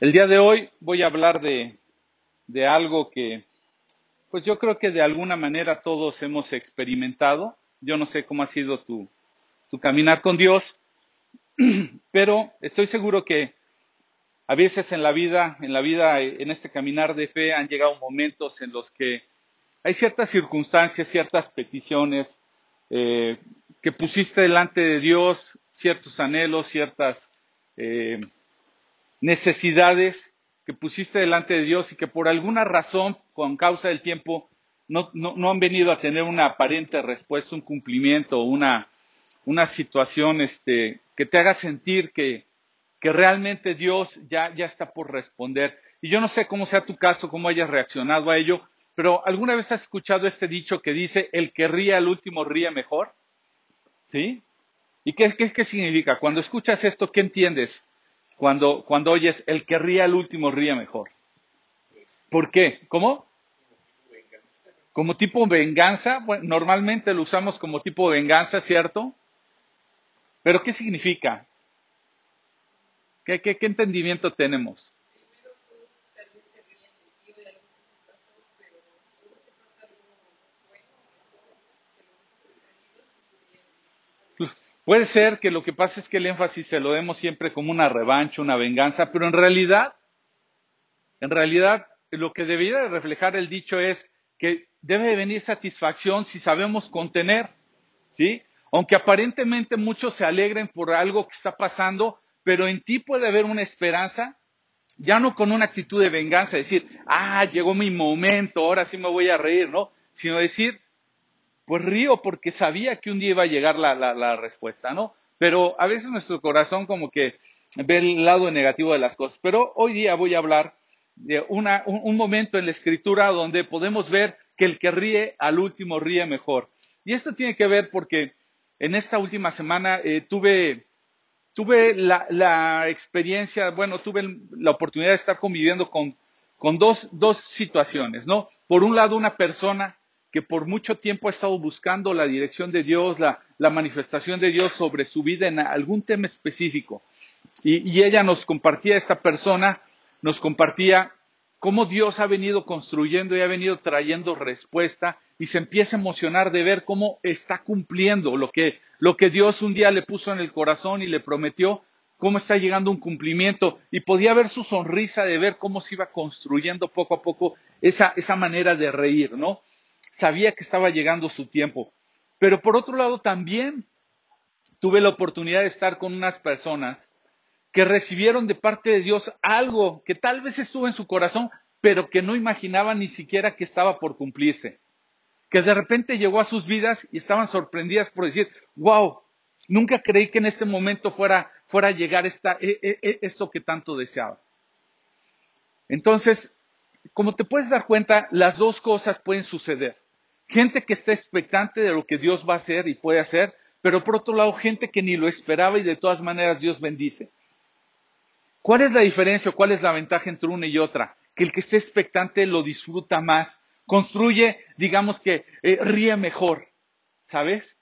El día de hoy voy a hablar de, de algo que, pues yo creo que de alguna manera todos hemos experimentado. Yo no sé cómo ha sido tu, tu caminar con Dios, pero estoy seguro que a veces en la vida, en la vida, en este caminar de fe, han llegado momentos en los que hay ciertas circunstancias, ciertas peticiones eh, que pusiste delante de Dios, ciertos anhelos, ciertas eh, necesidades que pusiste delante de Dios y que por alguna razón, con causa del tiempo, no, no, han venido a tener una aparente respuesta, un cumplimiento, una, una situación este, que te haga sentir que, que realmente Dios ya, ya está por responder. Y yo no sé cómo sea tu caso, cómo hayas reaccionado a ello, pero ¿alguna vez has escuchado este dicho que dice, el que ríe al último ríe mejor? ¿Sí? ¿Y qué, qué, qué significa? Cuando escuchas esto, ¿qué entiendes? Cuando, cuando oyes el que ríe al último ríe mejor. ¿Por qué? ¿Cómo? Como tipo venganza, bueno, normalmente lo usamos como tipo venganza, ¿cierto? Pero ¿qué significa? ¿Qué, qué, qué entendimiento tenemos? Puede ser que lo que pasa es que el énfasis se lo demos siempre como una revancha, una venganza, pero en realidad, en realidad, lo que debería de reflejar el dicho es que debe de venir satisfacción si sabemos contener, ¿sí? Aunque aparentemente muchos se alegren por algo que está pasando, pero en ti puede haber una esperanza, ya no con una actitud de venganza, decir, ah, llegó mi momento, ahora sí me voy a reír, ¿no? Sino decir, pues río porque sabía que un día iba a llegar la, la, respuesta, ¿no? Pero a veces nuestro corazón como que ve el lado negativo de las cosas. Pero hoy día voy a hablar de una, un, momento en la escritura donde podemos ver que el que ríe al último ríe mejor. Y esto tiene que ver porque en esta última semana eh, tuve, tuve la, la, experiencia, bueno, tuve la oportunidad de estar conviviendo con, con dos, dos situaciones, ¿no? Por un lado, una persona que por mucho tiempo ha estado buscando la dirección de Dios, la, manifestación de Dios sobre su vida en algún tema específico. Y, ella nos compartía, esta persona nos compartía cómo Dios ha venido construyendo y ha venido trayendo respuesta y se empieza a emocionar de ver cómo está cumpliendo lo que, lo que Dios un día le puso en el corazón y le prometió, cómo está llegando un cumplimiento y podía ver su sonrisa de ver cómo se iba construyendo poco a poco esa, esa manera de reír, ¿no? Sabía que estaba llegando su tiempo. Pero por otro lado también tuve la oportunidad de estar con unas personas que recibieron de parte de Dios algo que tal vez estuvo en su corazón, pero que no imaginaban ni siquiera que estaba por cumplirse. Que de repente llegó a sus vidas y estaban sorprendidas por decir, wow, nunca creí que en este momento fuera, fuera a llegar esta, e, e, e, esto que tanto deseaba. Entonces, como te puedes dar cuenta, las dos cosas pueden suceder. Gente que está expectante de lo que Dios va a hacer y puede hacer, pero por otro lado, gente que ni lo esperaba y de todas maneras Dios bendice. ¿Cuál es la diferencia o cuál es la ventaja entre una y otra? Que el que esté expectante lo disfruta más, construye, digamos que eh, ríe mejor, ¿sabes?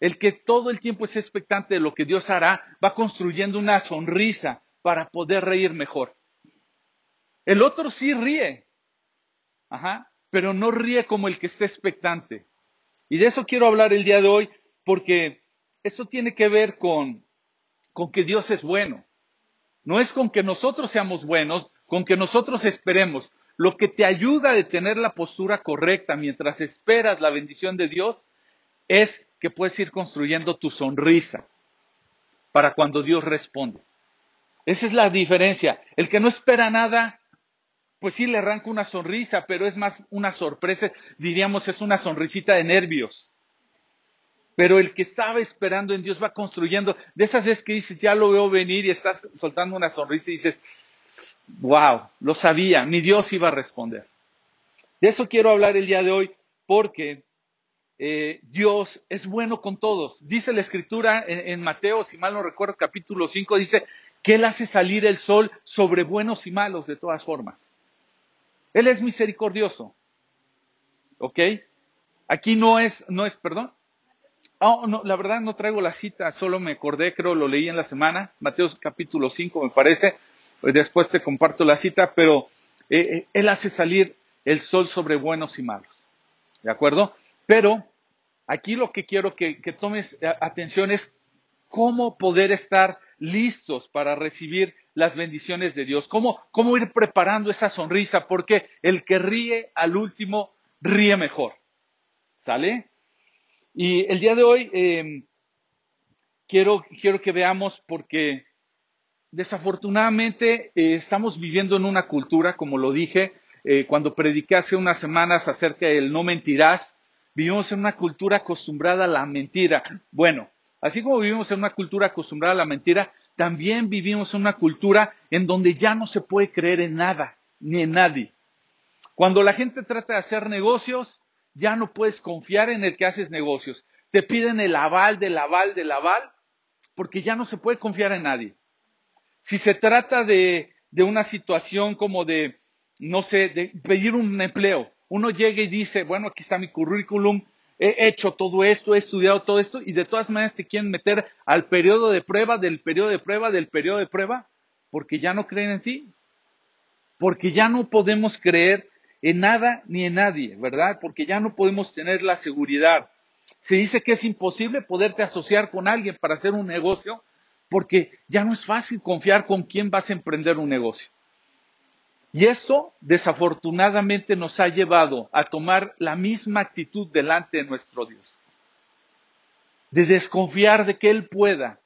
El que todo el tiempo esté expectante de lo que Dios hará, va construyendo una sonrisa para poder reír mejor. El otro sí ríe, ajá, pero no ríe como el que está expectante. Y de eso quiero hablar el día de hoy, porque esto tiene que ver con, con que Dios es bueno. No es con que nosotros seamos buenos, con que nosotros esperemos. Lo que te ayuda a tener la postura correcta mientras esperas la bendición de Dios es que puedes ir construyendo tu sonrisa para cuando Dios responde. Esa es la diferencia. El que no espera nada pues sí le arranca una sonrisa, pero es más una sorpresa, diríamos es una sonrisita de nervios. Pero el que estaba esperando en Dios va construyendo, de esas veces que dices, ya lo veo venir y estás soltando una sonrisa y dices, wow, lo sabía, mi Dios iba a responder. De eso quiero hablar el día de hoy porque eh, Dios es bueno con todos. Dice la escritura en, en, Mateo, si mal no recuerdo, capítulo 5, dice que Él hace salir el sol sobre buenos y malos de todas formas. Él es misericordioso. ¿Ok? Aquí no es, no es, perdón. Oh, no, la verdad no traigo la cita, solo me acordé, creo lo leí en la semana, Mateo capítulo 5 me parece, después te comparto la cita, pero eh, eh, Él hace salir el sol sobre buenos y malos. ¿De acuerdo? Pero aquí lo que quiero que, tomes atención es cómo poder estar listos para recibir las bendiciones de Dios, cómo, cómo ir preparando esa sonrisa, porque el que ríe al último ríe mejor. ¿Sale? Y el día de hoy em, quiero, quiero que veamos porque desafortunadamente eh, estamos viviendo en una cultura, como lo dije eh, cuando prediqué hace unas semanas acerca del no mentirás, vivimos en una cultura acostumbrada a la mentira. Bueno, así como vivimos en una cultura acostumbrada a la mentira, también vivimos en una cultura en donde ya no se puede creer en nada, ni en nadie. Cuando la gente trata de hacer negocios, ya no puedes confiar en el que haces negocios. Te piden el aval del aval del aval, porque ya no se puede confiar en nadie. Si se trata de, una situación como de, no sé, de pedir un empleo, uno llega y dice, bueno, aquí está mi currículum, he hecho todo esto, he estudiado todo esto, y de todas maneras te quieren meter al periodo de prueba, del periodo de prueba, del periodo de prueba, porque ya no creen en ti, porque ya no podemos creer en nada ni en nadie, ¿verdad? Porque ya no podemos tener la seguridad. Se dice que es imposible poderte asociar con alguien para hacer un negocio porque ya no es fácil confiar con quién vas a emprender un negocio. Y esto desafortunadamente nos ha llevado a tomar la misma actitud delante de nuestro Dios. De desconfiar de que Él pueda.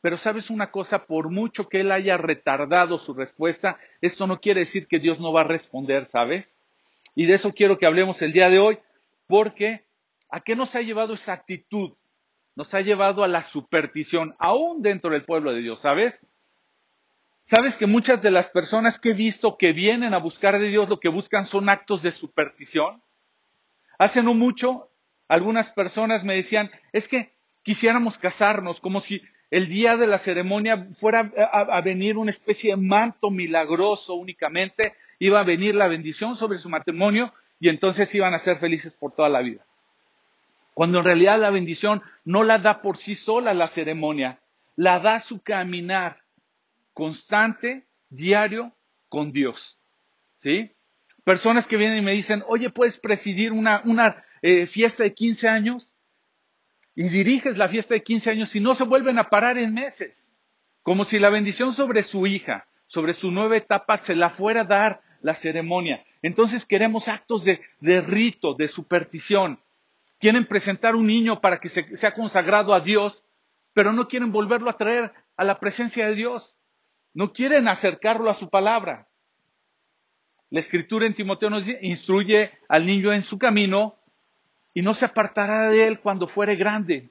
Pero sabes una cosa, por mucho que Él haya retardado su respuesta, esto no quiere decir que Dios no va a responder, ¿sabes? Y de eso quiero que hablemos el día de hoy, porque ¿a qué nos ha llevado esa actitud? Nos ha llevado a la superstición, aún dentro del pueblo de Dios, ¿sabes? ¿Sabes que muchas de las personas que he visto que vienen a buscar de Dios lo que buscan son actos de superstición? Hace no mucho, algunas personas me decían, es que quisiéramos casarnos, como si el día de la ceremonia fuera a, venir una especie de manto milagroso únicamente iba a venir la bendición sobre su matrimonio y entonces iban a ser felices por toda la vida. Cuando en realidad la bendición no la da por sí sola la ceremonia, la da su caminar constante, diario, con Dios. ¿Sí? Personas que vienen y me dicen, oye, ¿puedes presidir una, eh, fiesta de 15 años? Y diriges la fiesta de 15 años y no se vuelven a parar en meses. Como si la bendición sobre su hija, sobre su nueva etapa, se la fuera a dar la ceremonia. Entonces queremos actos de, rito, de superstición. Quieren presentar un niño para que sea consagrado a Dios, pero no quieren volverlo a traer a la presencia de Dios. No quieren acercarlo a su palabra. La escritura en Timoteo nos instruye al niño en su camino y no se apartará de él cuando fuere grande.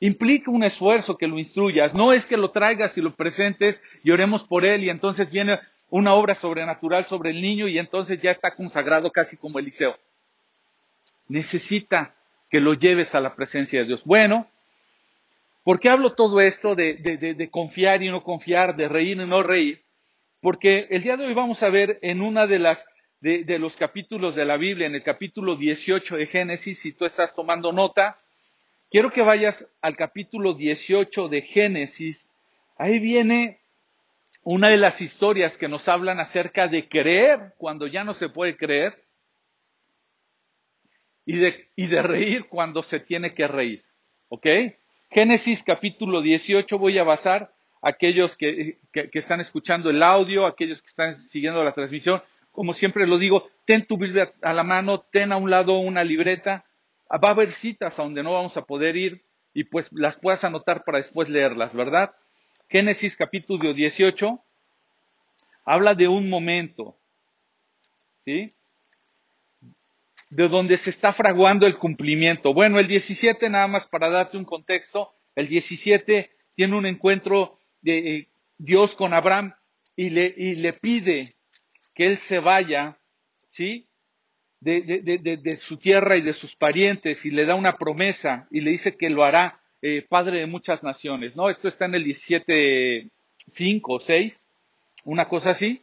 Implica un esfuerzo que lo instruyas. No es que lo traigas y lo presentes y oremos por él y entonces viene una obra sobrenatural sobre el niño y entonces ya está consagrado casi como Eliseo. Necesita que lo lleves a la presencia de Dios. Bueno, ¿por qué hablo todo esto de, confiar y no confiar, de reír y no reír? Porque el día de hoy vamos a ver en una de de, los capítulos de la Biblia, en el capítulo 18 de Génesis, si tú estás tomando nota, quiero que vayas al capítulo 18 de Génesis. Ahí viene una de las historias que nos hablan acerca de creer cuando ya no se puede creer y de, y de reír cuando se tiene que reír. ¿Ok? Génesis capítulo 18 voy a basar aquellos que, que, están escuchando el audio, aquellos que están siguiendo la transmisión. Como siempre lo digo, ten tu Biblia a la mano, ten a un lado una libreta. Va a haber citas a donde no vamos a poder ir y pues las puedas anotar para después leerlas, ¿verdad? Génesis capítulo 18 habla de un momento, ¿sí? De donde se está fraguando el cumplimiento. Bueno, el 17, nada más para darte un contexto, el 17 tiene un encuentro de eh, Dios con Abraham y le, y le pide que él se vaya, ¿sí? De, de, de, su tierra y de sus parientes y le da una promesa y le dice que lo hará eh, padre de muchas naciones, ¿no? Esto está en el 17, 5 o 6, una cosa así.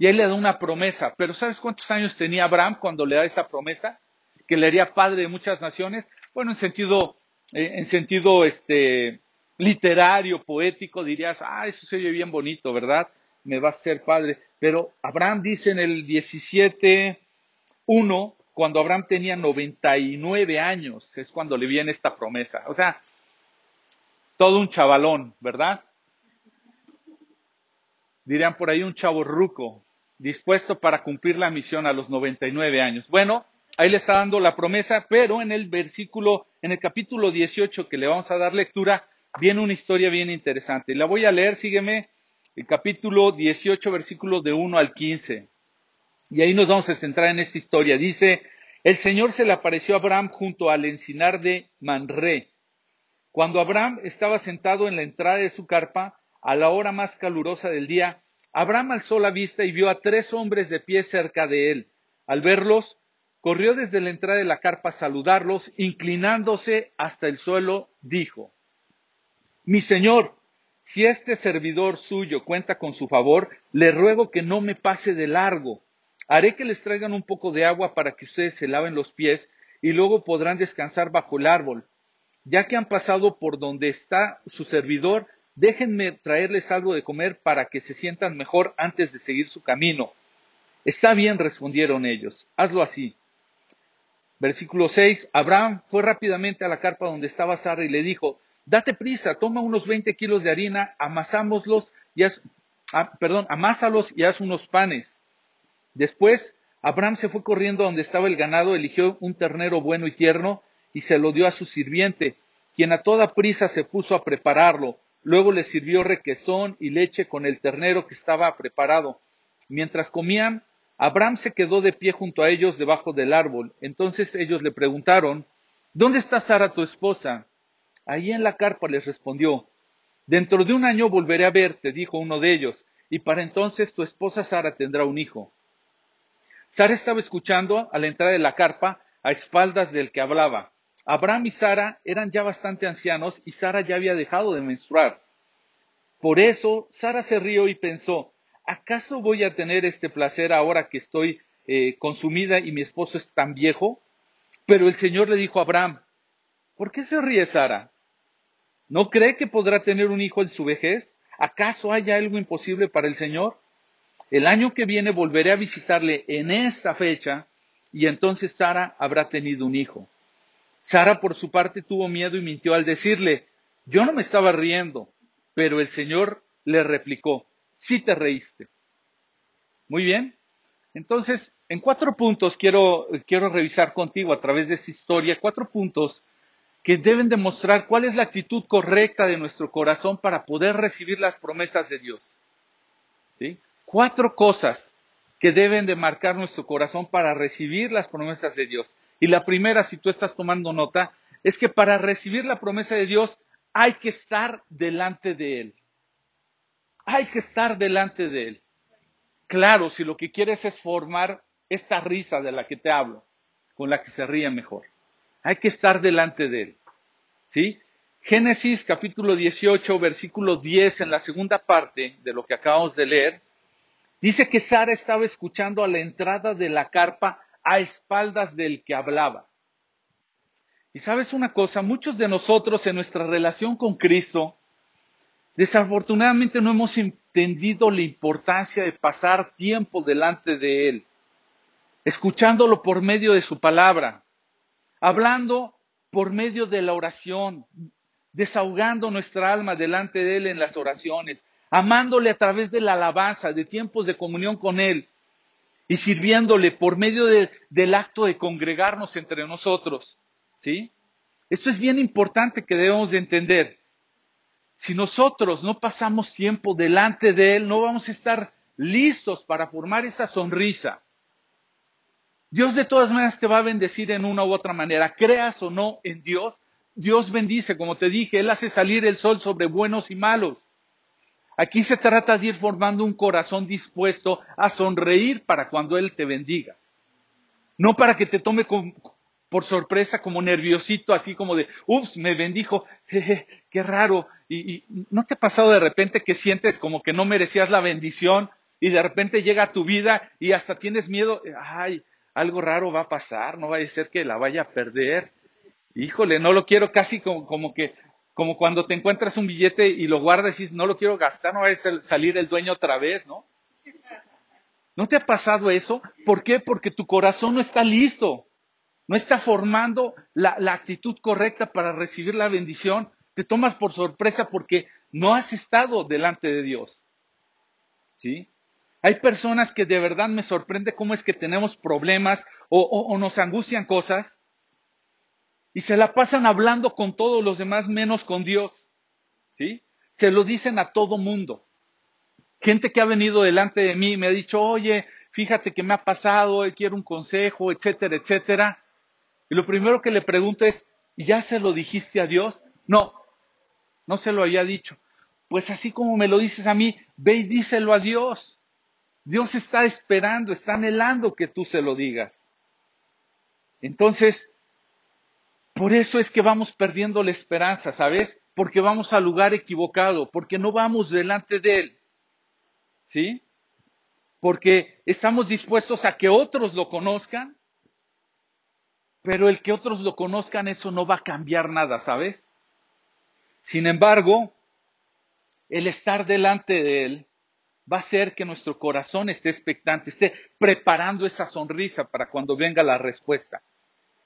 Y él le da una promesa. Pero ¿sabes cuántos años tenía Abraham cuando le da esa promesa? Que le haría padre de muchas naciones. Bueno, en sentido, eh, en sentido este, literario, poético, dirías, ah, eso se oye bien bonito, ¿verdad? me va a ser padre. Pero Abraham dice en el 17.1, cuando Abraham tenía 99 años, es cuando le viene esta promesa. O sea, todo un chavalón, ¿verdad? Dirían por ahí un chavo ruco, dispuesto para cumplir la misión a los 99 años. Bueno, ahí le está dando la promesa, pero en el versículo, en el capítulo 18 que le vamos a dar lectura, viene una historia bien interesante. La voy a leer, sígueme, el capítulo 18, versículos de 1 al 15. Y ahí nos vamos a centrar en esta historia. Dice, el Señor se le apareció a Abraham junto al encinar de Manré. Cuando Abraham estaba sentado en la entrada de su carpa, a la hora más calurosa del día, Abraham alzó la vista y vio a tres hombres de pie cerca de él. Al verlos, corrió desde la entrada de la carpa a saludarlos, inclinándose hasta el suelo, dijo, Mi señor, si este servidor suyo cuenta con su favor, le ruego que no me pase de largo. Haré que les traigan un poco de agua para que ustedes se laven los pies y luego podrán descansar bajo el árbol. Ya que han pasado por donde está su servidor, déjenme traerles algo de comer para que se sientan mejor antes de seguir su camino. Está bien, respondieron ellos, hazlo así. Versículo 6. Abraham fue rápidamente a la carpa donde estaba Sara y le dijo, date prisa, toma unos 20 kilos de harina, amasámoslos y haz, ah, perdón, amásalos y haz unos panes. Después, Abraham se fue corriendo donde estaba el ganado, eligió un ternero bueno y tierno y se lo dio a su sirviente, quien a toda prisa se puso a prepararlo. Luego le sirvió requesón y leche con el ternero que estaba preparado. Mientras comían, Abraham se quedó de pie junto a ellos debajo del árbol. Entonces ellos le preguntaron, ¿Dónde está Sara tu esposa? Ahí en la carpa les respondió, Dentro de un año volveré a verte, dijo uno de ellos, y para entonces tu esposa Sara tendrá un hijo. Sara estaba escuchando a la entrada de la carpa a espaldas del que hablaba. Abraham y Sara eran ya bastante ancianos y Sara ya había dejado de menstruar. Por eso Sara se rió y pensó, ¿acaso voy a tener este placer ahora que estoy eh, consumida y mi esposo es tan viejo? Pero el Señor le dijo a Abraham, ¿por qué se ríe Sara? ¿No cree que podrá tener un hijo en su vejez? ¿Acaso haya algo imposible para el Señor? El año que viene volveré a visitarle en esta fecha y entonces Sara habrá tenido un hijo. Sara por su parte tuvo miedo y mintió al decirle, yo no me estaba riendo, pero el Señor le replicó, sí te reíste. Muy bien. Entonces, en cuatro puntos quiero, quiero revisar contigo a través de esta historia, cuatro puntos que deben demostrar cuál es la actitud correcta de nuestro corazón para poder recibir las promesas de Dios. Cuatro cosas que deben de marcar nuestro corazón para recibir las promesas de Dios. Y la primera, si tú estás tomando nota, es que para recibir la promesa de Dios hay que estar delante de Él. Hay que estar delante de Él. Claro, si lo que quieres es formar esta risa de la que te hablo, con la que se ríe mejor. Hay que estar delante de Él. ¿Sí? Génesis capítulo 18, versículo 10, en la segunda parte de lo que acabamos de leer, Dice que Sara estaba escuchando a la entrada de la carpa a espaldas del que hablaba. Y sabes una cosa, muchos de nosotros en nuestra relación con Cristo, desafortunadamente no hemos entendido la importancia de pasar tiempo delante de Él, escuchándolo por medio de su palabra, hablando por medio de la oración, desahogando nuestra alma delante de Él en las oraciones, amándole a través de la alabanza, de tiempos de comunión con Él y sirviéndole por medio del acto de congregarnos entre nosotros. ¿Sí? Esto es bien importante que debemos de entender. Si nosotros no pasamos tiempo delante de Él, no vamos a estar listos para formar esa sonrisa. Dios de todas maneras te va a bendecir en una u otra manera. Creas o no en Dios, Dios bendice, como te dije, Él hace salir el sol sobre buenos y malos. Aquí se trata de ir formando un corazón dispuesto a sonreír para cuando Él te bendiga. No para que te tome por sorpresa como nerviosito, así como de, ups, me bendijo, jeje, qué raro. Y, ¿no te ha pasado de repente que sientes como que no merecías la bendición y de repente llega a tu vida y hasta tienes miedo, ay, algo raro va a pasar, no vaya a ser que la vaya a perder. Híjole, no lo quiero casi como que como cuando te encuentras un billete y lo guardas y dices, no lo quiero gastar, no a salir el dueño otra vez, ¿no? ¿No te ha pasado eso? ¿Por qué? Porque tu corazón no está listo, no está formando la, la actitud correcta para recibir la bendición. Te tomas por sorpresa porque no has estado delante de Dios. ¿Sí? Hay personas que de verdad me sorprende cómo es que tenemos problemas o, nos angustian cosas y se la pasan hablando con todos los demás menos con Dios. ¿Sí? Se lo dicen a todo mundo. Gente que ha venido delante de mí me ha dicho, oye, fíjate que me ha pasado, quiero un consejo, etcétera, etcétera. Y lo primero que le pregunto es, ¿ya se lo dijiste a Dios? No, no se lo había dicho. Pues así como me lo dices a mí, ve y díselo a Dios. Dios está esperando, está anhelando que tú se lo digas. Entonces, por eso es que vamos perdiendo la esperanza, ¿sabes? Porque vamos al lugar equivocado, porque no vamos delante de Él. ¿Sí? Porque estamos dispuestos a que otros lo conozcan, pero el que otros lo conozcan, eso no va a cambiar nada, ¿sabes? Sin embargo, el estar delante de Él va a hacer que nuestro corazón esté expectante, esté preparando esa sonrisa para cuando venga la respuesta.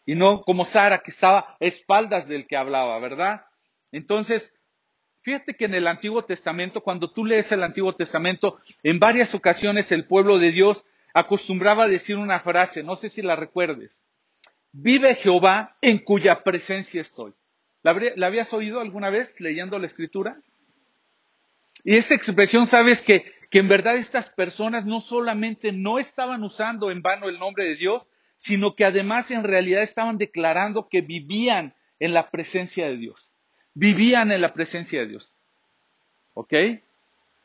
Y no como Sara que estaba a espaldas del que hablaba, ¿verdad? Entonces, fíjate que en el Antiguo Testamento, cuando tú lees el Antiguo Testamento, en varias ocasiones el pueblo de Dios acostumbraba a decir una frase, no sé si la recuerdes. Vive Jehová en cuya presencia estoy. ¿La, habías oído alguna vez leyendo la escritura? Y esta expresión, sabes que que en verdad estas personas no solamente no estaban usando en vano el nombre de Dios, sino que además en realidad estaban declarando que vivían en la presencia de Dios. Vivían en la presencia de Dios. ¿Ok?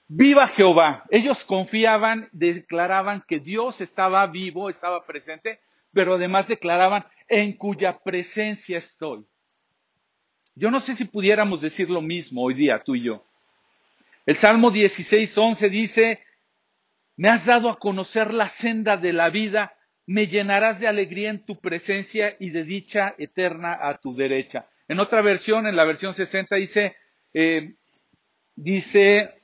Viva Jehová. Ellos confiaban, declaraban que Dios estaba vivo, estaba presente, pero además declaraban en cuya presencia estoy. Yo no sé si pudiéramos decir lo mismo hoy día, tú y yo. El Salmo 16, 11 dice, me has dado a conocer la senda de la vida, me llenarás de alegría en tu presencia y de dicha eterna a tu derecha. En otra versión, en la versión 60, dice, eh, dice,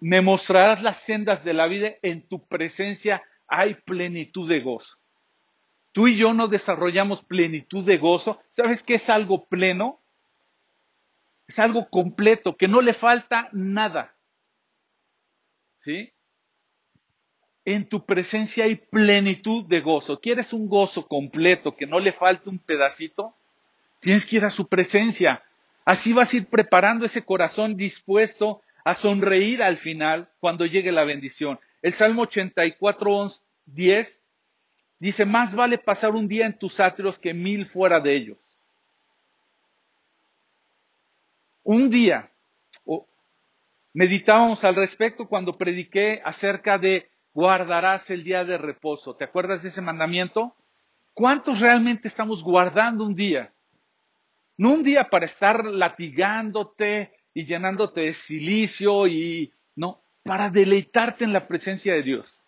me mostrarás las sendas de la vida, en tu presencia hay plenitud de gozo. Tú y yo no desarrollamos plenitud de gozo. ¿Sabes qué es algo pleno? Es algo completo, que no le falta nada. ¿Sí? En tu presencia hay plenitud de gozo. ¿Quieres un gozo completo, que no le falte un pedacito? Tienes que ir a su presencia. Así vas a ir preparando ese corazón dispuesto a sonreír al final cuando llegue la bendición. El Salmo 84, 10 dice, más vale pasar un día en tus atrios que mil fuera de ellos. Un día meditábamos al respecto cuando prediqué acerca de guardarás el día de reposo. ¿Te acuerdas de ese mandamiento? ¿Cuántos realmente estamos guardando un día? No un día para estar latigándote y llenándote de silicio y no, para deleitarte en la presencia de Dios.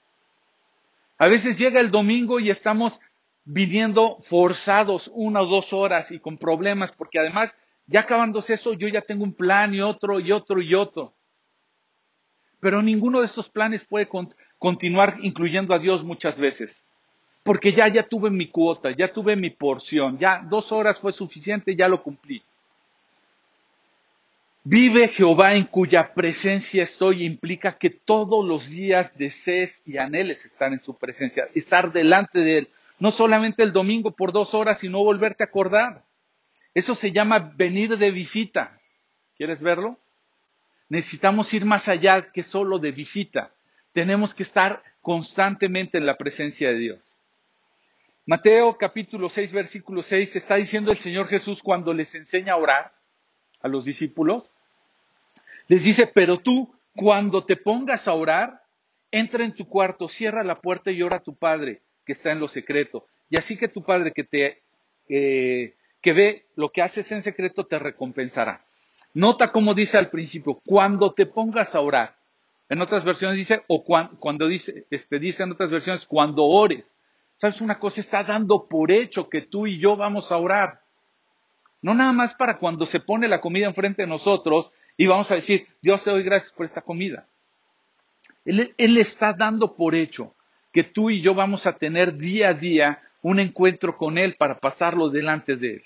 A veces llega el domingo y estamos viniendo forzados una o dos horas y con problemas porque además ya acabándose eso, yo ya tengo un plan y otro y otro y otro. Pero ninguno de estos planes puede continuar incluyendo a Dios muchas veces. Porque ya, ya tuve mi cuota, ya tuve mi porción, ya dos horas fue suficiente, ya lo cumplí. Vive Jehová en cuya presencia estoy implica que todos los días desees y anheles estar en su presencia, estar delante de Él. No solamente el domingo por dos horas, sino volverte a acordar. Eso se llama venir de visita. ¿Quieres verlo? Necesitamos ir más allá que solo de visita. Tenemos que estar constantemente en la presencia de Dios. Mateo capítulo 6, versículo 6, está diciendo el Señor Jesús cuando les enseña a orar a los discípulos. Les dice, pero tú, cuando te pongas a orar, entra en tu cuarto, cierra la puerta y ora a tu Padre que está en lo secreto. Y así que tu Padre que te, eh, que ve lo que haces en secreto te recompensará. Nota cómo dice al principio, cuando te pongas a orar. En otras versiones dice, o cuando, dice, este, dice en otras versiones, cuando ores. ¿Sabes una cosa? Está dando por hecho que tú y yo vamos a orar. No nada más para cuando se pone la comida enfrente de nosotros y vamos a decir, Dios te doy gracias por esta comida. Él, él está dando por hecho que tú y yo vamos a tener día a día un encuentro con Él para pasarlo delante de Él.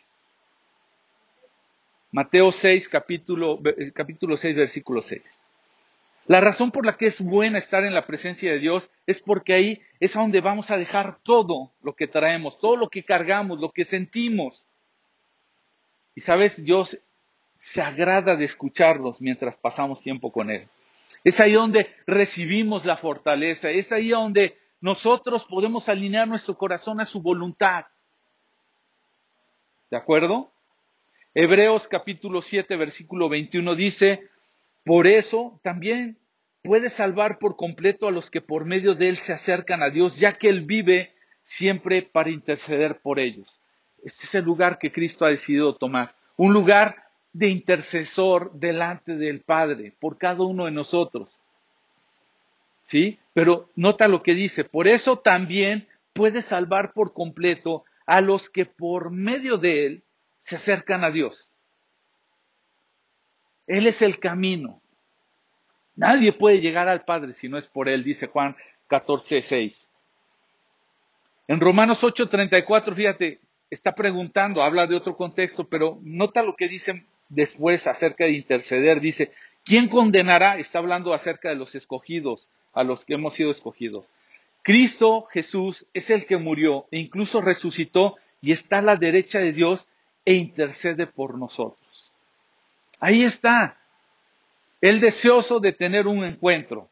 Mateo 6, capítulo, capítulo 6, versículo 6. La razón por la que es buena estar en la presencia de Dios es porque ahí es a donde vamos a dejar todo lo que traemos, todo lo que cargamos, lo que sentimos. Y sabes, Dios se agrada de escucharlos mientras pasamos tiempo con Él. Es ahí donde recibimos la fortaleza, es ahí donde nosotros podemos alinear nuestro corazón a su voluntad. ¿De acuerdo? Hebreos capítulo 7, versículo 21 dice, por eso también puede salvar por completo a los que por medio de él se acercan a Dios, ya que él vive siempre para interceder por ellos. Este es el lugar que Cristo ha decidido tomar, un lugar de intercesor delante del Padre por cada uno de nosotros. ¿Sí? Pero nota lo que dice, por eso también puede salvar por completo a los que por medio de él se acercan a Dios. Él es el camino. Nadie puede llegar al Padre si no es por Él, dice Juan 14, 6. En Romanos 8, 34, fíjate, está preguntando, habla de otro contexto, pero nota lo que dice después acerca de interceder. Dice, ¿quién condenará? Está hablando acerca de los escogidos, a los que hemos sido escogidos. Cristo Jesús es el que murió e incluso resucitó y está a la derecha de Dios e intercede por nosotros. Ahí está. Él deseoso de tener un encuentro.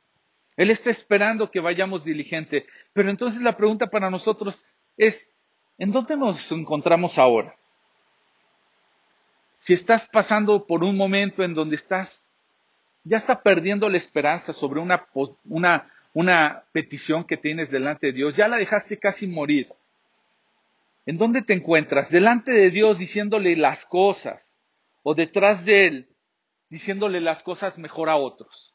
Él está esperando que vayamos diligente. Pero entonces la pregunta para nosotros es, ¿en dónde nos encontramos ahora? Si estás pasando por un momento en donde estás, ya está perdiendo la esperanza sobre una, una, una petición que tienes delante de Dios, ya la dejaste casi morir. ¿En dónde te encuentras? Delante de Dios diciéndole las cosas o detrás de Él diciéndole las cosas mejor a otros.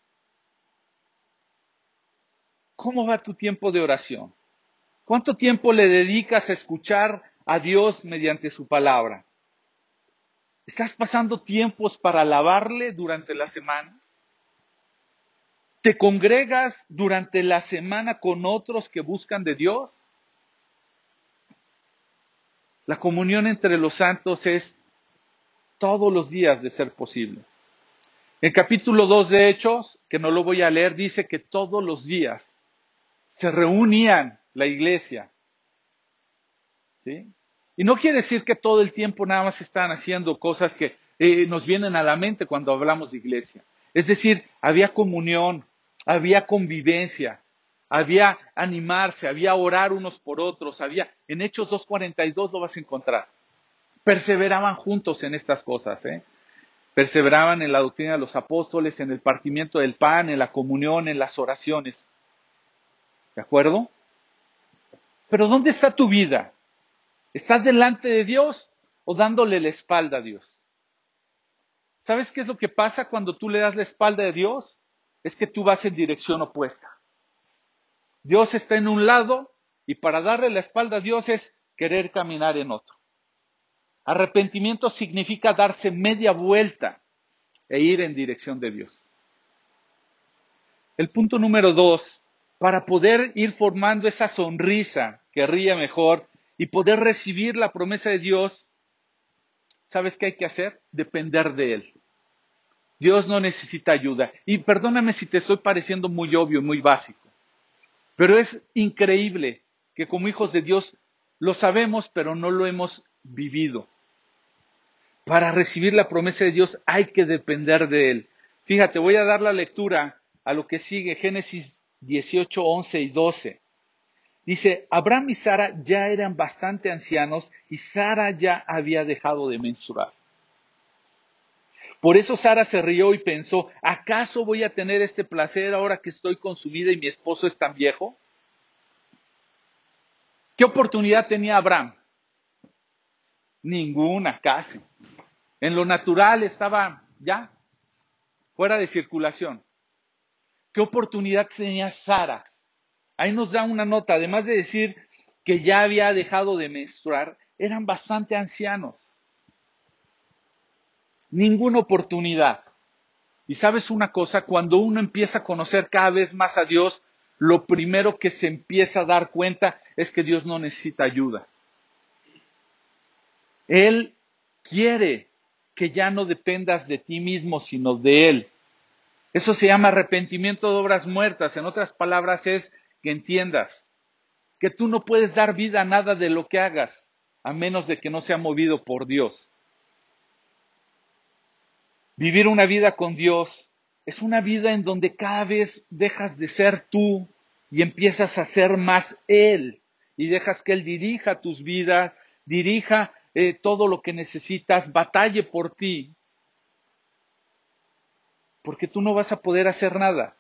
¿Cómo va tu tiempo de oración? ¿Cuánto tiempo le dedicas a escuchar a Dios mediante su palabra? ¿Estás pasando tiempos para alabarle durante la semana? ¿Te congregas durante la semana con otros que buscan de Dios? La comunión entre los santos es todos los días de ser posible. En capítulo 2 de Hechos, que no lo voy a leer, dice que todos los días se reunían la iglesia. ¿Sí? Y no quiere decir que todo el tiempo nada más están haciendo cosas que eh, nos vienen a la mente cuando hablamos de iglesia. Es decir, había comunión, había convivencia, había animarse, había orar unos por otros, había, en Hechos 2.42 lo vas a encontrar. Perseveraban juntos en estas cosas, ¿eh? Perseveraban en la doctrina de los apóstoles, en el partimiento del pan, en la comunión, en las oraciones. ¿De acuerdo? Pero ¿dónde está tu vida? ¿Estás delante de Dios o dándole la espalda a Dios? ¿Sabes qué es lo que pasa cuando tú le das la espalda a Dios? Es que tú vas en dirección opuesta. Dios está en un lado y para darle la espalda a Dios es querer caminar en otro. Arrepentimiento significa darse media vuelta e ir en dirección de Dios. El punto número dos, para poder ir formando esa sonrisa que ríe mejor y poder recibir la promesa de Dios, ¿sabes qué hay que hacer? Depender de Él. Dios no necesita ayuda. Y perdóname si te estoy pareciendo muy obvio, muy básico. Pero es increíble que como hijos de Dios lo sabemos, pero no lo hemos vivido. Para recibir la promesa de Dios hay que depender de Él. Fíjate, voy a dar la lectura a lo que sigue, Génesis 18, 11 y 12. Dice, Abraham y Sara ya eran bastante ancianos y Sara ya había dejado de menstruar. Por eso Sara se rió y pensó, ¿acaso voy a tener este placer ahora que estoy consumida y mi esposo es tan viejo? ¿Qué oportunidad tenía Abraham? Ninguna, casi. En lo natural estaba ya fuera de circulación. ¿Qué oportunidad tenía Sara? Ahí nos da una nota, además de decir que ya había dejado de menstruar, eran bastante ancianos. ninguna oportunidad. Y sabes una cosa, cuando uno empieza a conocer cada vez más a Dios, lo primero que se empieza a dar cuenta es que Dios no necesita ayuda. Él quiere que ya no dependas de ti mismo, sino de Él. Eso se llama arrepentimiento de obras muertas. En otras palabras es que entiendas que tú no puedes dar vida a nada de lo que hagas, a menos de que no sea movido por Dios. Vivir una vida con Dios es una vida en donde cada vez dejas de ser tú y empiezas a ser más Él y dejas que Él dirija tus vidas, dirija eh, todo lo que necesitas, batalle por ti, porque tú no vas a poder hacer nada.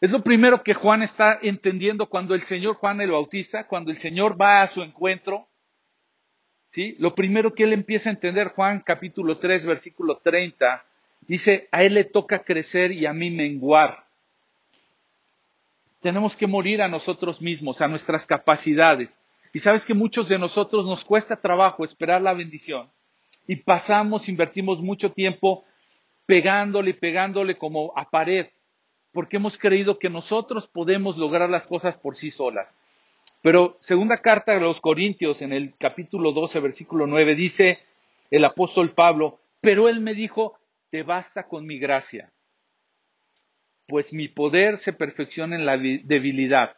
Es lo primero que Juan está entendiendo cuando el Señor Juan el Bautista, cuando el Señor va a su encuentro, ¿sí? Lo primero que él empieza a entender, Juan capítulo 3, versículo 30, dice, a él le toca crecer y a mí menguar. Tenemos que morir a nosotros mismos, a nuestras capacidades. Y sabes que muchos de nosotros nos cuesta trabajo esperar la bendición. Y pasamos, invertimos mucho tiempo pegándole y pegándole como a pared, porque hemos creído que nosotros podemos lograr las cosas por sí solas. Pero segunda carta de los Corintios, en el capítulo 12, versículo 9, dice el apóstol Pablo, pero él me dijo, te basta con mi gracia, pues mi poder se perfecciona en la debilidad.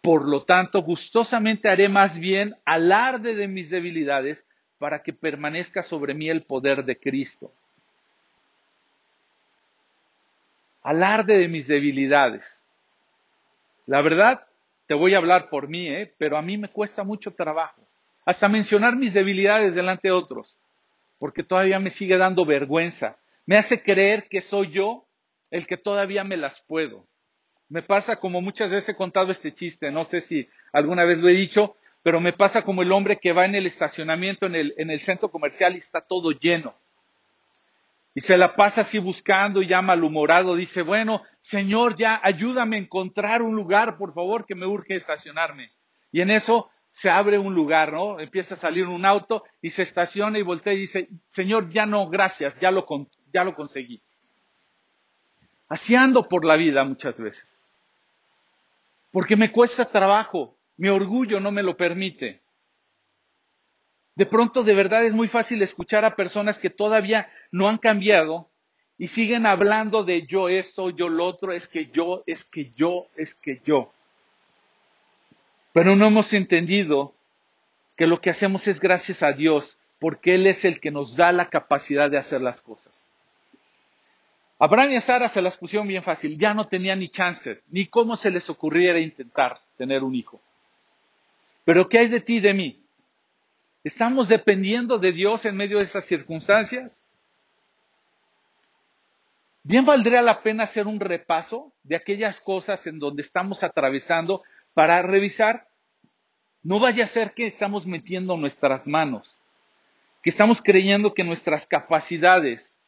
Por lo tanto, gustosamente haré más bien alarde de mis debilidades para que permanezca sobre mí el poder de Cristo. Alarde de mis debilidades. La verdad, te voy a hablar por mí, ¿eh? pero a mí me cuesta mucho trabajo. Hasta mencionar mis debilidades delante de otros, porque todavía me sigue dando vergüenza. Me hace creer que soy yo el que todavía me las puedo. Me pasa como muchas veces he contado este chiste, no sé si alguna vez lo he dicho, pero me pasa como el hombre que va en el estacionamiento en el, en el centro comercial y está todo lleno y se la pasa así buscando y ya malhumorado, dice, bueno, Señor, ya ayúdame a encontrar un lugar, por favor, que me urge estacionarme. Y en eso se abre un lugar, ¿no? Empieza a salir un auto y se estaciona y voltea y dice, Señor, ya no, gracias, ya lo, ya lo conseguí. Así ando por la vida muchas veces. Porque me cuesta trabajo, mi orgullo no me lo permite. De pronto, de verdad es muy fácil escuchar a personas que todavía no han cambiado y siguen hablando de yo esto, yo lo otro, es que yo, es que yo, es que yo. Pero no hemos entendido que lo que hacemos es gracias a Dios, porque Él es el que nos da la capacidad de hacer las cosas. Abraham y a Sara se las pusieron bien fácil, ya no tenían ni chance, ni cómo se les ocurriera intentar tener un hijo. Pero ¿qué hay de ti y de mí? ¿Estamos dependiendo de Dios en medio de esas circunstancias? Bien valdría la pena hacer un repaso de aquellas cosas en donde estamos atravesando para revisar. No vaya a ser que estamos metiendo nuestras manos, que estamos creyendo que nuestras capacidades,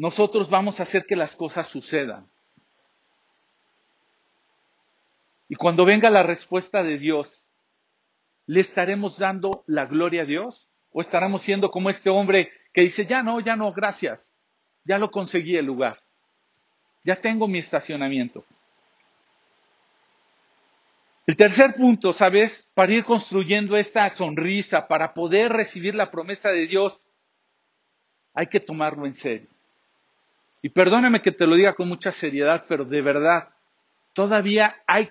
nosotros vamos a hacer que las cosas sucedan. Y cuando venga la respuesta de Dios, ¿le estaremos dando la gloria a Dios? ¿O estaremos siendo como este hombre que dice, ya no, ya no, gracias, ya lo conseguí el lugar, ya tengo mi estacionamiento? El tercer punto, ¿sabes? Para ir construyendo esta sonrisa, para poder recibir la promesa de Dios, hay que tomarlo en serio. Y perdóname que te lo diga con mucha seriedad, pero de verdad, todavía hay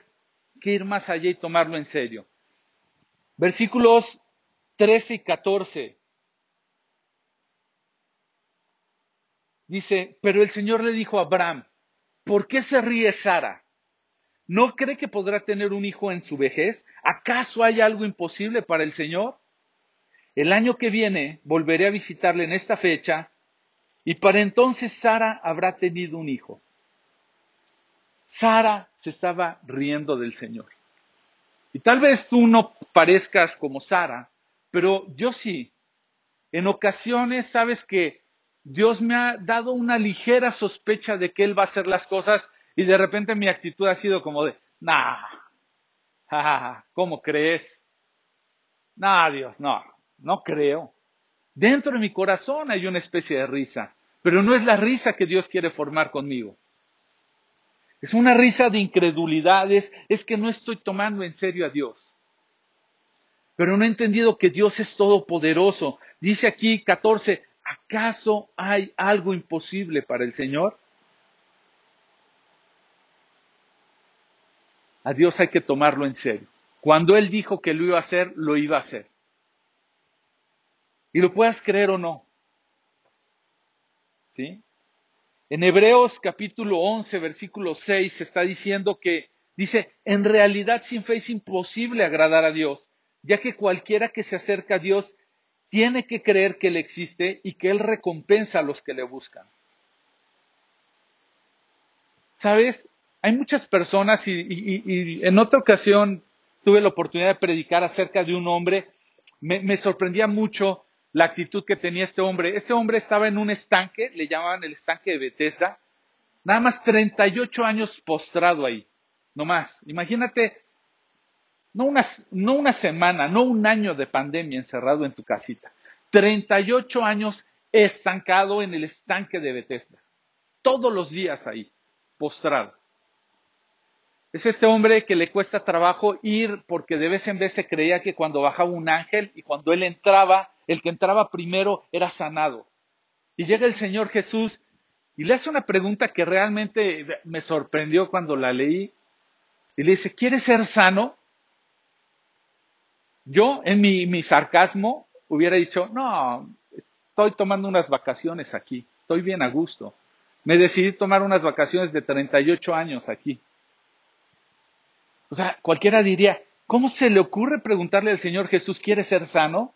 que ir más allá y tomarlo en serio. Versículos 13 y 14. Dice, pero el Señor le dijo a Abraham, ¿por qué se ríe Sara? ¿No cree que podrá tener un hijo en su vejez? ¿Acaso hay algo imposible para el Señor? El año que viene volveré a visitarle en esta fecha y para entonces Sara habrá tenido un hijo. Sara se estaba riendo del Señor. Y tal vez tú no parezcas como Sara, pero yo sí. En ocasiones sabes que Dios me ha dado una ligera sospecha de que Él va a hacer las cosas y de repente mi actitud ha sido como de, nah, ¿cómo crees? Nah, Dios, no, no creo. Dentro de mi corazón hay una especie de risa, pero no es la risa que Dios quiere formar conmigo. Es una risa de incredulidades, es que no estoy tomando en serio a Dios. Pero no he entendido que Dios es todopoderoso. Dice aquí 14, ¿acaso hay algo imposible para el Señor? A Dios hay que tomarlo en serio. Cuando Él dijo que lo iba a hacer, lo iba a hacer. Y lo puedas creer o no. ¿Sí? En Hebreos capítulo 11, versículo 6 se está diciendo que dice, en realidad sin fe es imposible agradar a Dios, ya que cualquiera que se acerca a Dios tiene que creer que Él existe y que Él recompensa a los que le buscan. ¿Sabes? Hay muchas personas y, en otra ocasión tuve la oportunidad de predicar acerca de un hombre. Me, sorprendía mucho la actitud que tenía este hombre. Este hombre estaba en un estanque, le llamaban el estanque de Bethesda, nada más 38 años postrado ahí, no más. Imagínate, no una, no una semana, no un año de pandemia encerrado en tu casita, 38 años estancado en el estanque de Bethesda, todos los días ahí, postrado. Es este hombre que le cuesta trabajo ir porque de vez en vez se creía que cuando bajaba un ángel y cuando él entraba, el que entraba primero era sanado. Y llega el Señor Jesús y le hace una pregunta que realmente me sorprendió cuando la leí. Y le dice, ¿quieres ser sano? Yo, en mi, sarcasmo, hubiera dicho, no, estoy tomando unas vacaciones aquí, estoy bien a gusto. Me decidí tomar unas vacaciones de 38 años aquí. O sea, cualquiera diría, ¿cómo se le ocurre preguntarle al Señor Jesús, ¿quiere ser sano?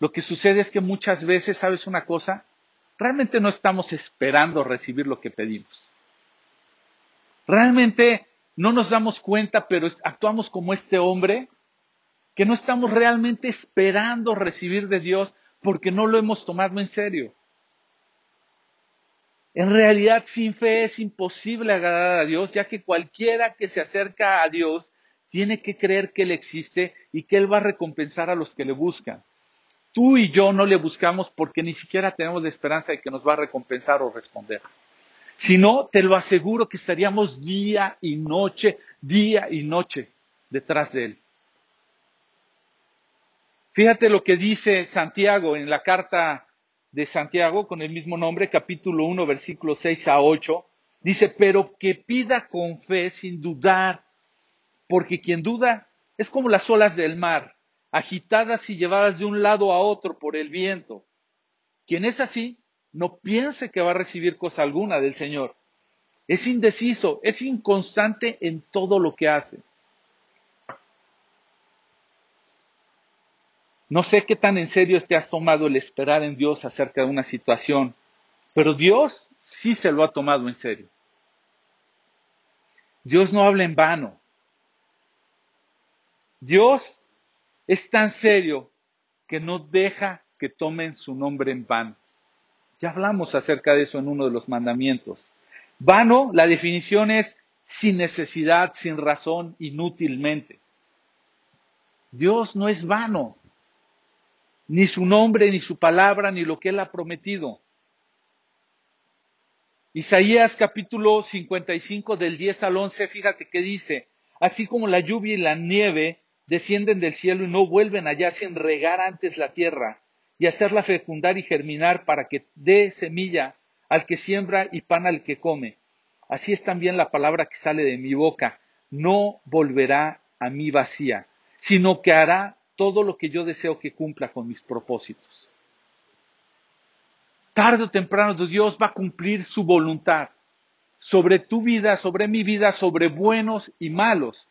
Lo que sucede es que muchas veces, ¿sabes una cosa? Realmente no estamos esperando recibir lo que pedimos. Realmente no nos damos cuenta, pero actuamos como este hombre, que no estamos realmente esperando recibir de Dios porque no lo hemos tomado en serio. En realidad, sin fe es imposible agradar a Dios, ya que cualquiera que se acerca a Dios tiene que creer que Él existe y que Él va a recompensar a los que le buscan. Tú y yo no le buscamos porque ni siquiera tenemos la esperanza de que nos va a recompensar o responder. Si no, te lo aseguro que estaríamos día y noche, día y noche detrás de Él. Fíjate lo que dice Santiago en la carta de Santiago con el mismo nombre, capítulo 1, versículos 6 a 8, dice, pero que pida con fe sin dudar, porque quien duda es como las olas del mar, agitadas y llevadas de un lado a otro por el viento. Quien es así, no piense que va a recibir cosa alguna del Señor. Es indeciso, es inconstante en todo lo que hace. No sé qué tan en serio te has tomado el esperar en Dios acerca de una situación, pero Dios sí se lo ha tomado en serio. Dios no habla en vano. Dios es tan serio que no deja que tomen su nombre en vano. Ya hablamos acerca de eso en uno de los mandamientos. Vano, la definición es sin necesidad, sin razón, inútilmente. Dios no es vano ni su nombre, ni su palabra, ni lo que él ha prometido. Isaías capítulo 55 del 10 al 11, fíjate que dice, así como la lluvia y la nieve descienden del cielo y no vuelven allá sin regar antes la tierra y hacerla fecundar y germinar para que dé semilla al que siembra y pan al que come. Así es también la palabra que sale de mi boca, no volverá a mí vacía, sino que hará todo lo que yo deseo que cumpla con mis propósitos. Tarde o temprano Dios va a cumplir su voluntad sobre tu vida, sobre mi vida, sobre buenos y malos.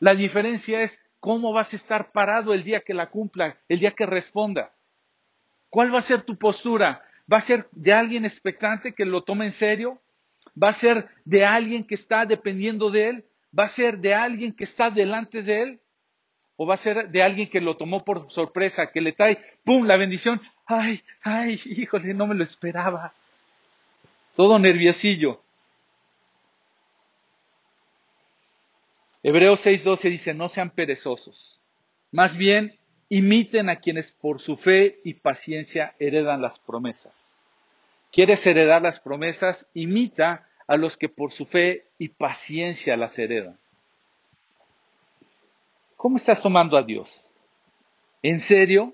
La diferencia es cómo vas a estar parado el día que la cumpla, el día que responda. ¿Cuál va a ser tu postura? ¿Va a ser de alguien expectante que lo tome en serio? ¿Va a ser de alguien que está dependiendo de él? ¿Va a ser de alguien que está delante de él? o va a ser de alguien que lo tomó por sorpresa, que le trae, ¡pum!, la bendición. ¡Ay, ay, híjole, no me lo esperaba! Todo nerviosillo. Hebreos 6:12 dice, no sean perezosos. Más bien, imiten a quienes por su fe y paciencia heredan las promesas. ¿Quieres heredar las promesas? Imita a los que por su fe y paciencia las heredan. ¿Cómo estás tomando a Dios? ¿En serio?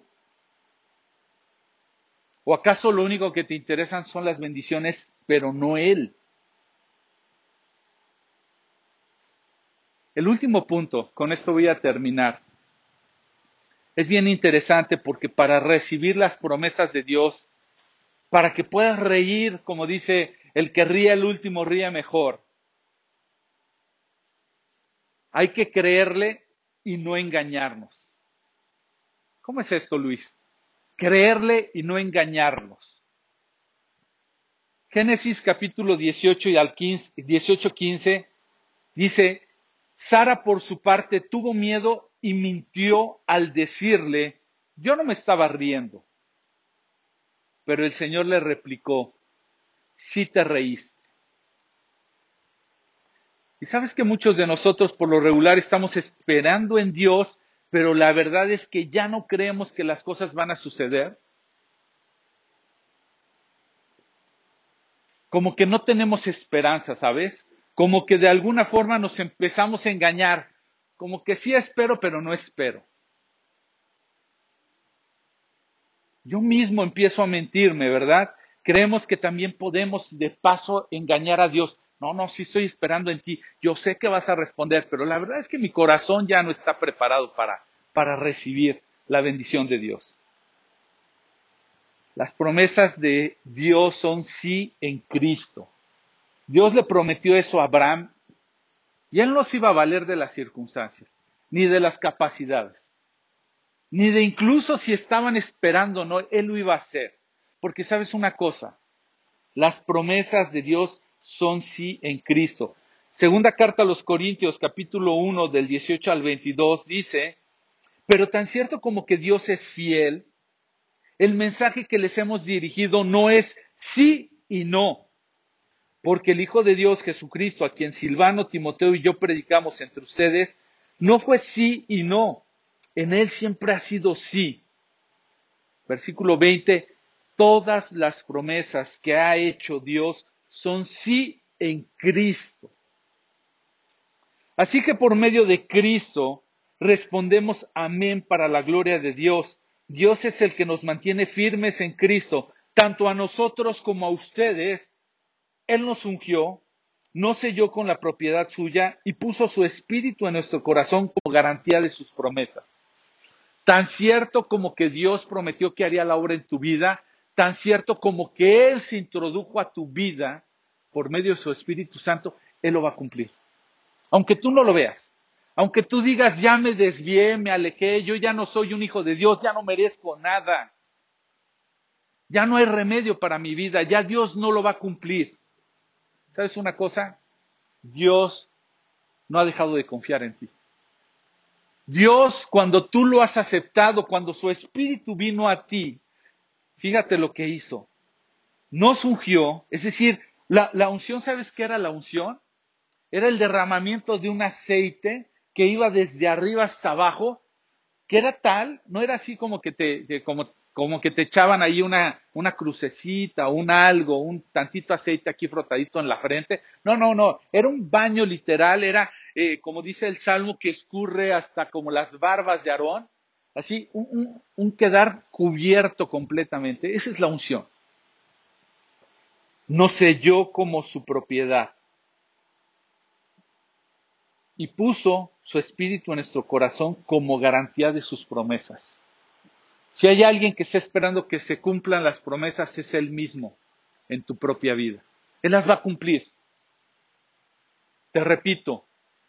¿O acaso lo único que te interesan son las bendiciones, pero no Él? El último punto, con esto voy a terminar. Es bien interesante porque para recibir las promesas de Dios, para que puedas reír, como dice, el que ríe el último ríe mejor. Hay que creerle y no engañarnos. ¿Cómo es esto, Luis? Creerle y no engañarnos. Génesis capítulo 18 y al 15, 18, 15 dice, Sara por su parte tuvo miedo y mintió al decirle, yo no me estaba riendo. Pero el Señor le replicó, sí te reíste. Y sabes que muchos de nosotros por lo regular estamos esperando en Dios, pero la verdad es que ya no creemos que las cosas van a suceder. Como que no tenemos esperanza, ¿sabes? Como que de alguna forma nos empezamos a engañar. Como que sí espero, pero no espero. Yo mismo empiezo a mentirme, ¿verdad? Creemos que también podemos de paso engañar a Dios. No, no, sí estoy esperando en ti. Yo sé que vas a responder, pero la verdad es que mi corazón ya no está preparado para, para recibir la bendición de Dios. Las promesas de Dios son sí en Cristo. Dios le prometió eso a Abraham y él no se iba a valer de las circunstancias, ni de las capacidades, ni de incluso si estaban esperando o no, él lo iba a hacer. Porque sabes una cosa, las promesas de Dios son sí en Cristo. Segunda carta a los Corintios, capítulo 1, del 18 al 22, dice, pero tan cierto como que Dios es fiel, el mensaje que les hemos dirigido no es sí y no, porque el Hijo de Dios Jesucristo, a quien Silvano, Timoteo y yo predicamos entre ustedes, no fue sí y no, en él siempre ha sido sí. Versículo 20, todas las promesas que ha hecho Dios son sí en Cristo. Así que por medio de Cristo respondemos amén para la gloria de Dios. Dios es el que nos mantiene firmes en Cristo, tanto a nosotros como a ustedes. Él nos ungió, no selló con la propiedad suya y puso su espíritu en nuestro corazón como garantía de sus promesas. Tan cierto como que Dios prometió que haría la obra en tu vida, tan cierto como que Él se introdujo a tu vida por medio de su Espíritu Santo, Él lo va a cumplir. Aunque tú no lo veas, aunque tú digas, ya me desvié, me alejé, yo ya no soy un hijo de Dios, ya no merezco nada, ya no hay remedio para mi vida, ya Dios no lo va a cumplir. ¿Sabes una cosa? Dios no ha dejado de confiar en ti. Dios, cuando tú lo has aceptado, cuando su espíritu vino a ti, Fíjate lo que hizo. Nos ungió, es decir, la, la unción, ¿sabes qué era la unción? Era el derramamiento de un aceite que iba desde arriba hasta abajo, que era tal, no era así como que te, como, como que te echaban ahí una, una crucecita, un algo, un tantito aceite aquí frotadito en la frente. No, no, no, era un baño literal, era, eh, como dice el Salmo, que escurre hasta como las barbas de Aarón. Así, un, quedar cubierto completamente. Esa es la unción. Nos selló como su propiedad. Y puso su espíritu en nuestro corazón como garantía de sus promesas. Si hay alguien que está esperando que se cumplan las promesas, es Él mismo en tu propia vida. Él las va a cumplir. Te repito,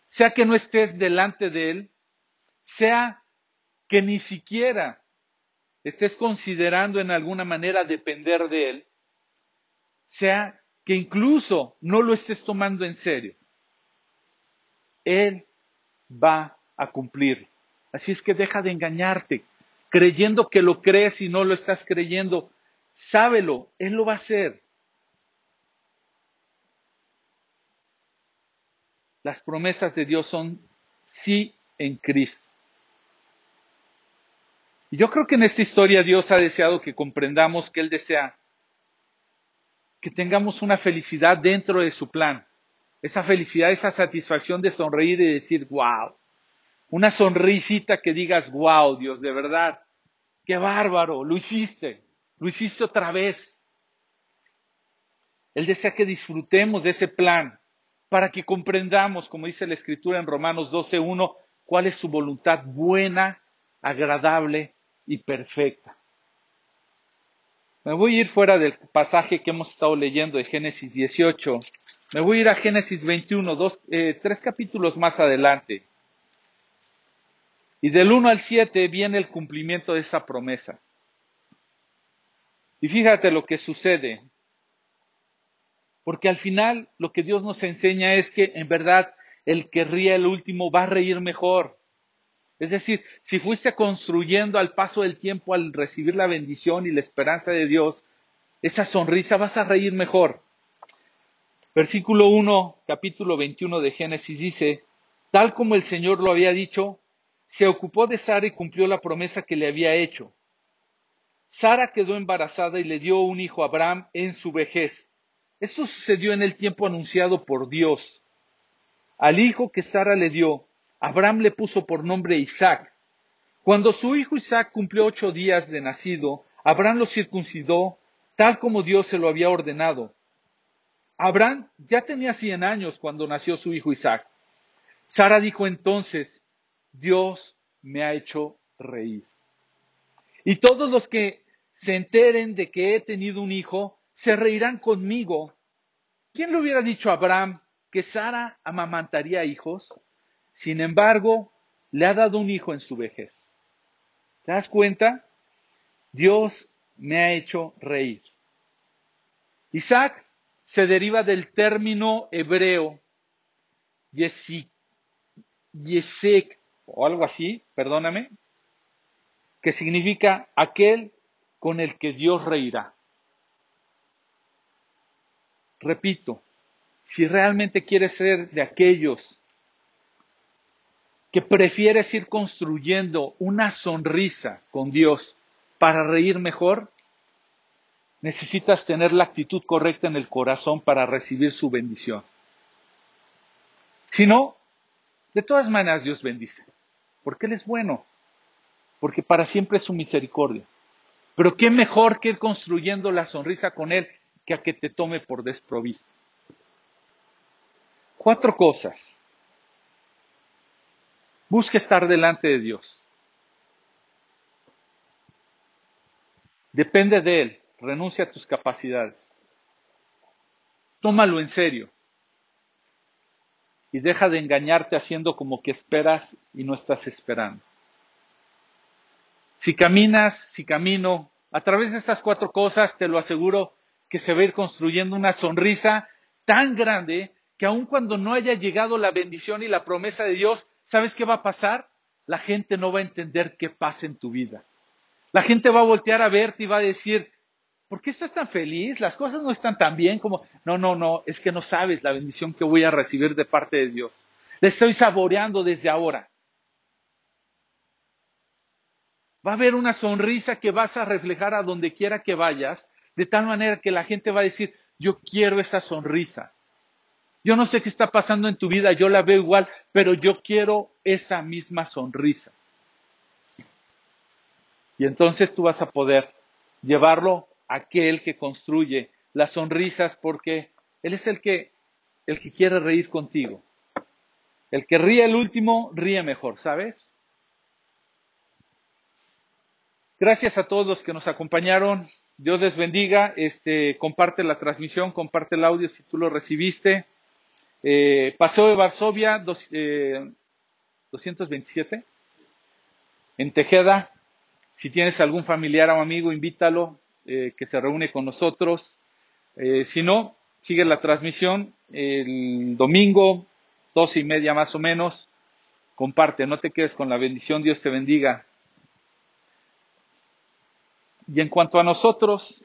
sea que no estés delante de Él, sea que ni siquiera estés considerando en alguna manera depender de Él, sea que incluso no lo estés tomando en serio, Él va a cumplir. Así es que deja de engañarte, creyendo que lo crees y no lo estás creyendo. Sábelo, Él lo va a hacer. Las promesas de Dios son sí en Cristo. Y yo creo que en esta historia Dios ha deseado que comprendamos que Él desea que tengamos una felicidad dentro de su plan. Esa felicidad, esa satisfacción de sonreír y decir, wow. Una sonrisita que digas, wow, Dios, de verdad. Qué bárbaro, lo hiciste. Lo hiciste otra vez. Él desea que disfrutemos de ese plan para que comprendamos, como dice la Escritura en Romanos 12.1, cuál es su voluntad buena, agradable y perfecta. Me voy a ir fuera del pasaje que hemos estado leyendo de Génesis 18. Me voy a ir a Génesis 21, dos, eh, tres capítulos más adelante. Y del 1 al 7 viene el cumplimiento de esa promesa. Y fíjate lo que sucede. Porque al final lo que Dios nos enseña es que en verdad el que ríe el último va a reír mejor. Es decir, si fuiste construyendo al paso del tiempo, al recibir la bendición y la esperanza de Dios, esa sonrisa vas a reír mejor. Versículo 1, capítulo 21 de Génesis dice, tal como el Señor lo había dicho, se ocupó de Sara y cumplió la promesa que le había hecho. Sara quedó embarazada y le dio un hijo a Abraham en su vejez. Esto sucedió en el tiempo anunciado por Dios. Al hijo que Sara le dio, Abraham le puso por nombre Isaac. Cuando su hijo Isaac cumplió ocho días de nacido, Abraham lo circuncidó tal como Dios se lo había ordenado. Abraham ya tenía cien años cuando nació su hijo Isaac. Sara dijo entonces, Dios me ha hecho reír. Y todos los que se enteren de que he tenido un hijo, se reirán conmigo. ¿Quién le hubiera dicho a Abraham que Sara amamantaría hijos? Sin embargo, le ha dado un hijo en su vejez. ¿Te das cuenta? Dios me ha hecho reír. Isaac se deriva del término hebreo yesek o algo así, perdóname, que significa aquel con el que Dios reirá. Repito, si realmente quieres ser de aquellos que prefieres ir construyendo una sonrisa con Dios para reír mejor, necesitas tener la actitud correcta en el corazón para recibir su bendición. Si no, de todas maneras Dios bendice, porque Él es bueno, porque para siempre es su misericordia. Pero qué mejor que ir construyendo la sonrisa con Él que a que te tome por desprovisto. Cuatro cosas Busca estar delante de Dios. Depende de Él. Renuncia a tus capacidades. Tómalo en serio. Y deja de engañarte haciendo como que esperas y no estás esperando. Si caminas, si camino, a través de estas cuatro cosas, te lo aseguro que se va a ir construyendo una sonrisa tan grande que aun cuando no haya llegado la bendición y la promesa de Dios, ¿sabes qué va a pasar? La gente no va a entender qué pasa en tu vida. La gente va a voltear a verte y va a decir, ¿por qué estás tan feliz? Las cosas no están tan bien como, no, no, no, es que no sabes la bendición que voy a recibir de parte de Dios. Le estoy saboreando desde ahora. Va a haber una sonrisa que vas a reflejar a donde quiera que vayas, de tal manera que la gente va a decir, yo quiero esa sonrisa. Yo no sé qué está pasando en tu vida, yo la veo igual, pero yo quiero esa misma sonrisa. Y entonces tú vas a poder llevarlo aquel que construye las sonrisas porque él es el que el que quiere reír contigo. El que ríe el último ríe mejor, ¿sabes? Gracias a todos los que nos acompañaron. Dios les bendiga. Este, comparte la transmisión, comparte el audio si tú lo recibiste. Eh, Paseo de Varsovia, 227. Eh, en Tejeda, si tienes algún familiar o amigo, invítalo, eh, que se reúne con nosotros. si no, sigue la transmisión el domingo, dos y media más o menos. Comparte, no te quedes con la bendición, Dios te bendiga. Y en cuanto a nosotros,